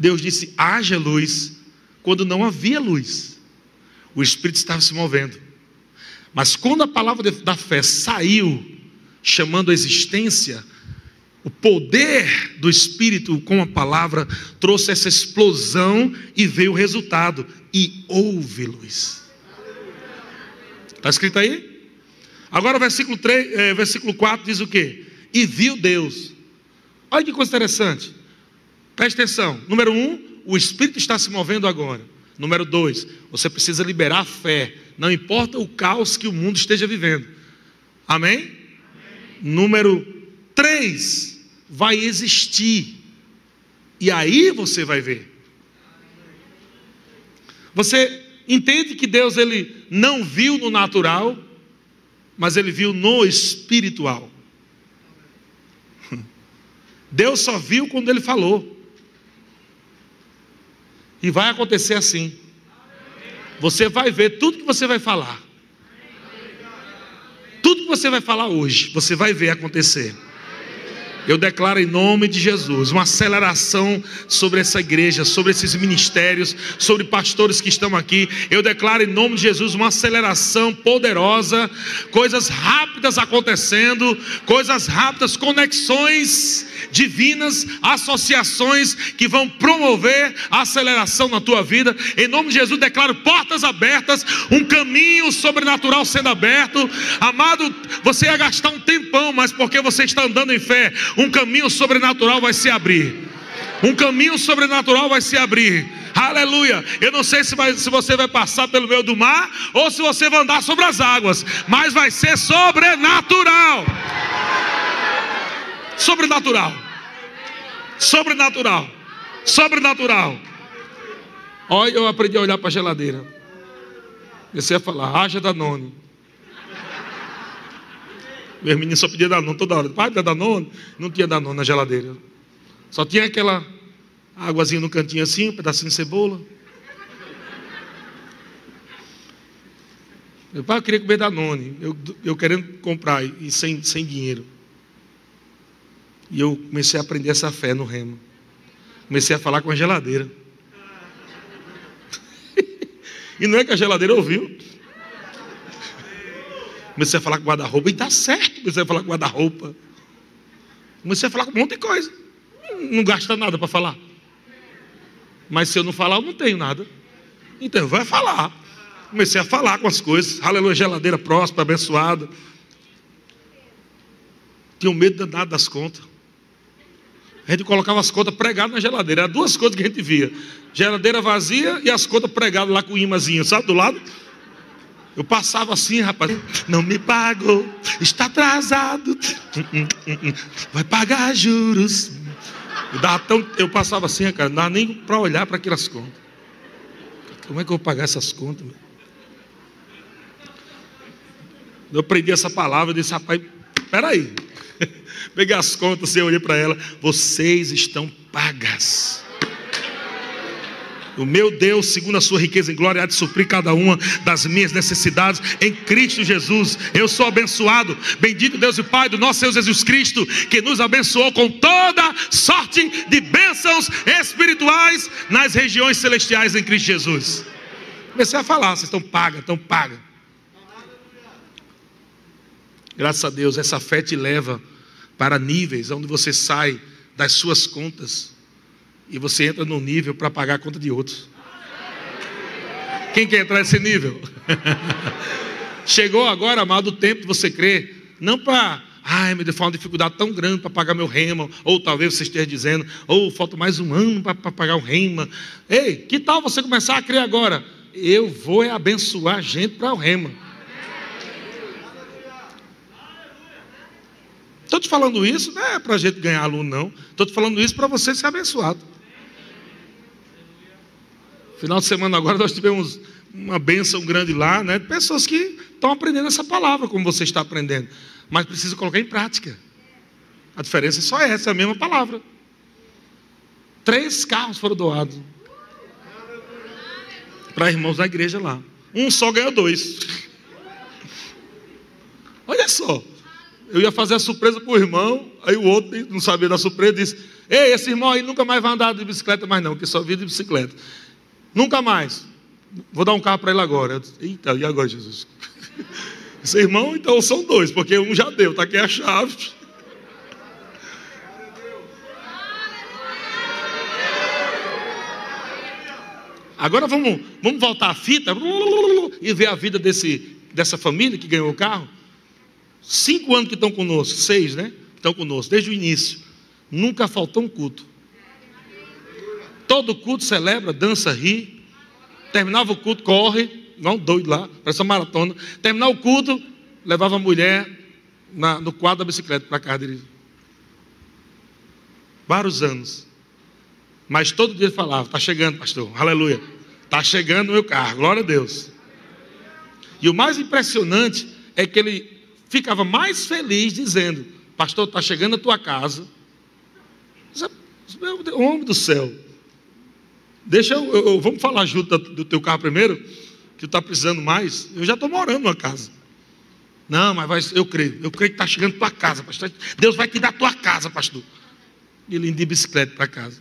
Speaker 1: Deus disse: haja luz, quando não havia luz. O Espírito estava se movendo. Mas quando a palavra da fé saiu, chamando a existência, o poder do Espírito com a palavra trouxe essa explosão e veio o resultado. E houve luz. Está escrito aí? Agora versículo, 3, é, versículo 4 diz o quê? E viu Deus. Olha que coisa interessante. Preste atenção. Número um, o Espírito está se movendo agora. Número dois, você precisa liberar a fé. Não importa o caos que o mundo esteja vivendo. Amém? Amém. Número três, vai existir. E aí você vai ver. Você entende que Deus ele não viu no natural, mas ele viu no espiritual. [LAUGHS] Deus só viu quando ele falou. E vai acontecer assim. Você vai ver tudo que você vai falar. Tudo que você vai falar hoje, você vai ver acontecer. Eu declaro em nome de Jesus uma aceleração sobre essa igreja, sobre esses ministérios, sobre pastores que estão aqui. Eu declaro em nome de Jesus uma aceleração poderosa, coisas rápidas acontecendo, coisas rápidas, conexões divinas, associações que vão promover a aceleração na tua vida. Em nome de Jesus, declaro portas abertas, um caminho sobrenatural sendo aberto. Amado, você ia gastar um tempão, mas porque você está andando em fé, um caminho sobrenatural vai se abrir. Um caminho sobrenatural vai se abrir. Aleluia. Eu não sei se, vai, se, você vai passar pelo meio do mar ou se você vai andar sobre as águas, mas vai ser sobrenatural. Sobrenatural. Sobrenatural. Sobrenatural. Olha, eu aprendi a olhar para a geladeira. Comecei a falar, haja Danone. Meus meninos só pediam Danone toda hora. Pai, dá Danone? Não tinha Danone na geladeira. Só tinha aquela águazinha no cantinho assim, um pedacinho de cebola. Meu pai queria comer Danone. Eu, eu querendo comprar e sem, sem dinheiro. E eu comecei a aprender essa fé no remo. Comecei a falar com a geladeira. [LAUGHS] e não é que a geladeira ouviu. Comecei a falar com guarda-roupa, e está certo. Comecei a falar com guarda-roupa. Comecei a falar com um monte de coisa. Não gasta nada para falar. Mas se eu não falar, eu não tenho nada. Então vai falar. Comecei a falar com as coisas. Aleluia, geladeira próspera, abençoada. Tinha medo danado das contas. A gente colocava as contas pregadas na geladeira. Era duas coisas que a gente via: geladeira vazia e as contas pregadas lá com o sabe, do lado. Eu passava assim, rapaz, não me pagou, está atrasado, vai pagar juros. Eu, eu passava assim, cara, não dava nem para olhar para aquelas contas. Como é que eu vou pagar essas contas? Eu aprendi essa palavra e disse, rapaz, peraí. [LAUGHS] Peguei as contas e olhei para ela, vocês estão pagas. O meu Deus, segundo a sua riqueza em glória, há de suprir cada uma das minhas necessidades em Cristo Jesus. Eu sou abençoado. Bendito Deus e Pai do nosso Deus Jesus Cristo, que nos abençoou com toda sorte de bênçãos espirituais nas regiões celestiais em Cristo Jesus. Comecei a falar, vocês estão pagas, estão pagas. Graças a Deus, essa fé te leva para níveis onde você sai das suas contas e você entra no nível para pagar a conta de outros. Quem quer entrar nesse nível? [LAUGHS] Chegou agora, amado, o tempo de você crer, não para, ai, me deu uma dificuldade tão grande para pagar meu rema, ou talvez você esteja dizendo, ou oh, falta mais um ano para pagar o rema. Ei, que tal você começar a crer agora? Eu vou é abençoar gente para o rema. Estou te falando isso, não é para a gente ganhar aluno, não. Estou te falando isso para você ser abençoado. Final de semana agora nós tivemos uma bênção grande lá, né? Pessoas que estão aprendendo essa palavra como você está aprendendo, mas precisa colocar em prática. A diferença é só essa, é a mesma palavra. Três carros foram doados para irmãos da igreja lá. Um só ganhou dois. Olha só. Eu ia fazer a surpresa para o irmão, aí o outro não sabia da surpresa, disse: Ei, esse irmão aí nunca mais vai andar de bicicleta mais não, que só vive de bicicleta. Nunca mais. Vou dar um carro para ele agora. Eita, e agora, Jesus? [LAUGHS] Esse irmão, então são dois, porque um já deu, está aqui a chave. Agora vamos, vamos voltar a fita e ver a vida desse, dessa família que ganhou o carro. Cinco anos que estão conosco, seis, né? Estão conosco, desde o início. Nunca faltou um culto. Todo culto celebra, dança, ri. Terminava o culto, corre, um doido lá, parece uma maratona. Terminava o culto, levava a mulher na, no quadro da bicicleta para casa dele. Vários anos. Mas todo dia ele falava: Está chegando, pastor, aleluia. Está chegando o meu carro, glória a Deus. E o mais impressionante é que ele ficava mais feliz dizendo: Pastor, está chegando a tua casa. Meu homem do céu, Deixa eu, eu, vamos falar junto do teu carro primeiro, que tu está precisando mais. Eu já estou morando numa casa. Não, mas vai, eu creio. Eu creio que está chegando tua casa, pastor. Deus vai te dar tua casa, pastor. Ele indo de bicicleta para casa.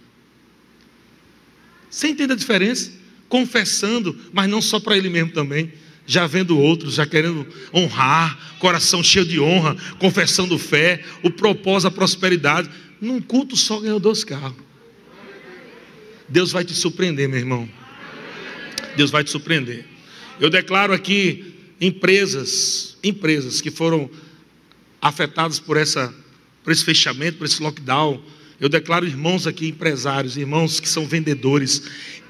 Speaker 1: Você entende a diferença? Confessando, mas não só para ele mesmo também. Já vendo outros, já querendo honrar, coração cheio de honra, confessando fé, o propósito, a prosperidade. Num culto só ganhou dois carros. Deus vai te surpreender, meu irmão. Deus vai te surpreender. Eu declaro aqui empresas, empresas que foram afetadas por essa por esse fechamento, por esse lockdown. Eu declaro irmãos aqui empresários, irmãos que são vendedores,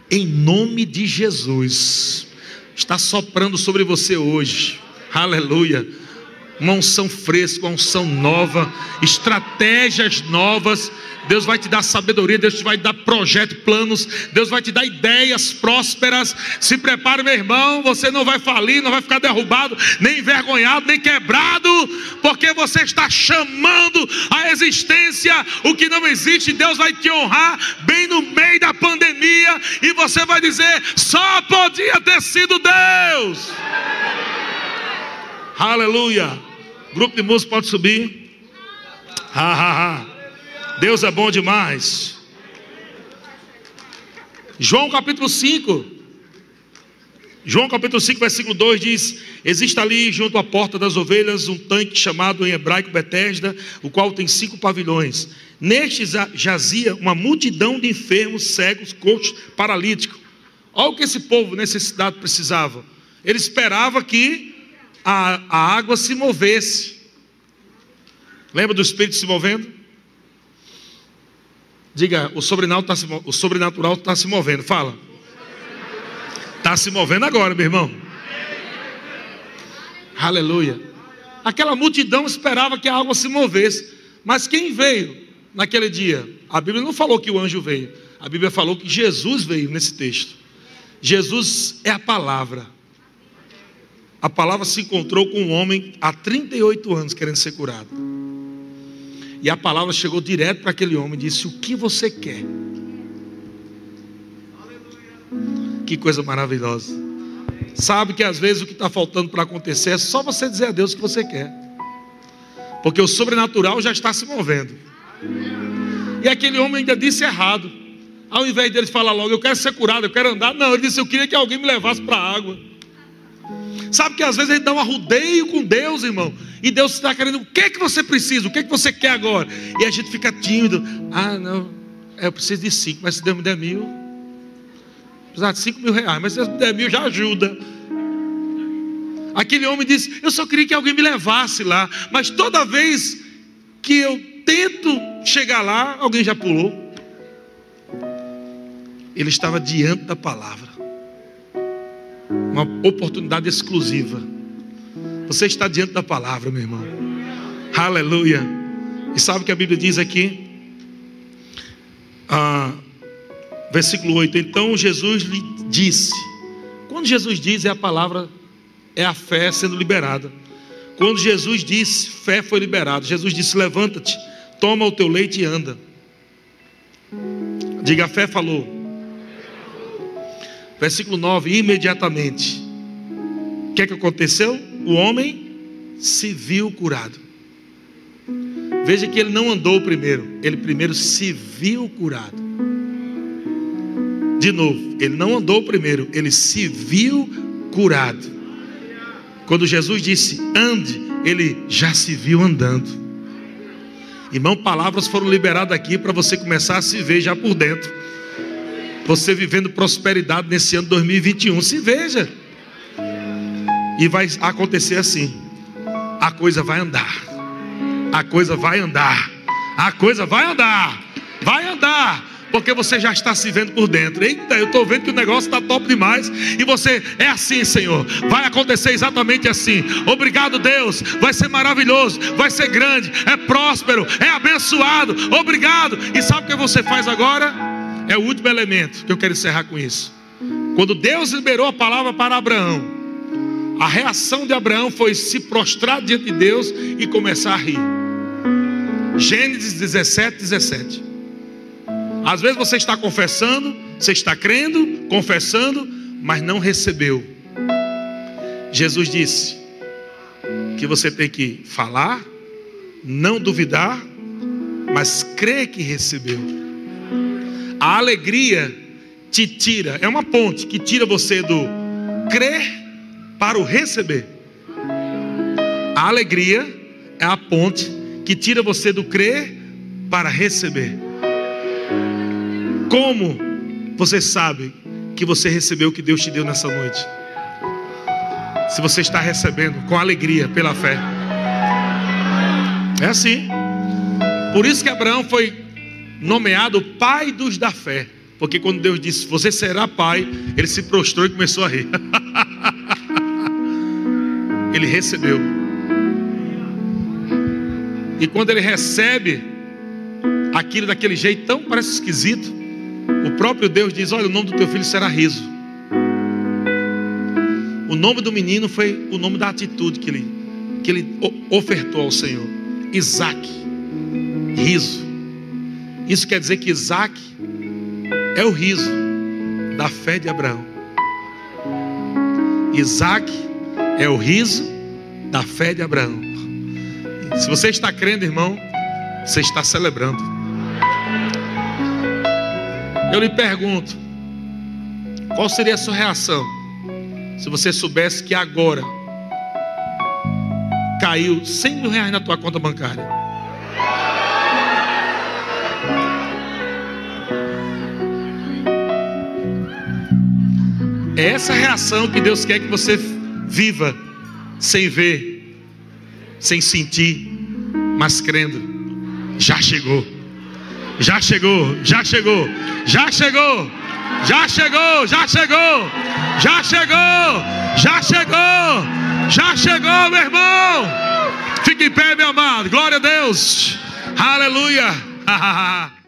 Speaker 1: em nome de Jesus. Está soprando sobre você hoje. Aleluia uma unção fresca, uma unção nova, estratégias novas. Deus vai te dar sabedoria, Deus vai te dar projetos, planos, Deus vai te dar ideias prósperas. Se prepare, meu irmão, você não vai falir, não vai ficar derrubado, nem envergonhado, nem quebrado, porque você está chamando a existência o que não existe. Deus vai te honrar bem no meio da pandemia e você vai dizer: só podia ter sido Deus. Aleluia. Grupo de música pode subir. Ha, ha, ha. Deus é bom demais. João capítulo 5. João capítulo 5, versículo 2 diz: Existe ali junto à porta das ovelhas um tanque chamado em hebraico Betesda, o qual tem cinco pavilhões. Neste jazia uma multidão de enfermos, cegos, coxos, paralíticos. Olha o que esse povo necessitado precisava. Ele esperava que a, a água se movesse. Lembra do Espírito se movendo? Diga, o sobrenatural está tá se movendo. Fala. Está se movendo agora, meu irmão. Aleluia. Aquela multidão esperava que a água se movesse. Mas quem veio naquele dia? A Bíblia não falou que o anjo veio. A Bíblia falou que Jesus veio nesse texto. Jesus é a palavra a palavra se encontrou com um homem há 38 anos querendo ser curado. E a palavra chegou direto para aquele homem e disse: O que você quer? Que coisa maravilhosa. Sabe que às vezes o que está faltando para acontecer é só você dizer a Deus o que você quer. Porque o sobrenatural já está se movendo. E aquele homem ainda disse errado. Ao invés dele falar logo, eu quero ser curado, eu quero andar. Não, ele disse, eu queria que alguém me levasse para a água. Sabe que às vezes a gente dá um arrudeio com Deus, irmão. E Deus está querendo, o que é que você precisa? O que é que você quer agora? E a gente fica tímido. Ah, não, é, eu preciso de cinco, mas se Deus me der mil, precisar de cinco mil reais, mas se Deus me der mil já ajuda. Aquele homem disse: Eu só queria que alguém me levasse lá, mas toda vez que eu tento chegar lá, alguém já pulou. Ele estava diante da palavra uma oportunidade exclusiva. Você está diante da palavra, meu irmão. Aleluia. E sabe o que a Bíblia diz aqui? Ah, versículo 8. Então Jesus lhe disse. Quando Jesus diz, é a palavra, é a fé sendo liberada. Quando Jesus disse, fé foi liberada. Jesus disse: Levanta-te, toma o teu leite e anda. Diga, a fé falou. Versículo 9: imediatamente. O que é que aconteceu? O homem se viu curado. Veja que ele não andou primeiro, ele primeiro se viu curado. De novo, ele não andou primeiro, ele se viu curado. Quando Jesus disse ande, ele já se viu andando. Irmão, palavras foram liberadas aqui para você começar a se ver já por dentro. Você vivendo prosperidade nesse ano 2021. Se veja. E vai acontecer assim. A coisa vai andar. A coisa vai andar. A coisa vai andar. Vai andar porque você já está se vendo por dentro. Eita, eu estou vendo que o negócio está top demais. E você é assim, Senhor. Vai acontecer exatamente assim. Obrigado, Deus. Vai ser maravilhoso, vai ser grande, é próspero, é abençoado. Obrigado. E sabe o que você faz agora? É o último elemento que eu quero encerrar com isso. Quando Deus liberou a palavra para Abraão, a reação de Abraão foi se prostrar diante de Deus e começar a rir. Gênesis 17, 17. Às vezes você está confessando, você está crendo, confessando, mas não recebeu. Jesus disse: que você tem que falar, não duvidar, mas crer que recebeu. A alegria te tira, é uma ponte que tira você do crer para o receber. A alegria é a ponte que tira você do crer para receber. Como você sabe que você recebeu o que Deus te deu nessa noite? Se você está recebendo com alegria pela fé. É assim. Por isso que Abraão foi nomeado pai dos da fé. Porque quando Deus disse, você será pai, ele se prostrou e começou a rir. [LAUGHS] ele recebeu. E quando ele recebe aquilo daquele jeito tão parece esquisito, o próprio Deus diz: Olha, o nome do teu filho será riso. O nome do menino foi o nome da atitude que ele, que ele ofertou ao Senhor: Isaac, riso. Isso quer dizer que Isaac é o riso da fé de Abraão. Isaac é o riso da fé de Abraão. Se você está crendo, irmão, você está celebrando. Eu lhe pergunto: qual seria a sua reação se você soubesse que agora caiu 100 mil reais na tua conta bancária? É essa reação que Deus quer que você viva sem ver, sem sentir, mas crendo. Já chegou. Já chegou, já chegou, já chegou, já chegou, já chegou, já chegou, já chegou, já chegou, meu irmão. Fique em pé, meu amado. Glória a Deus. Aleluia. [LAUGHS]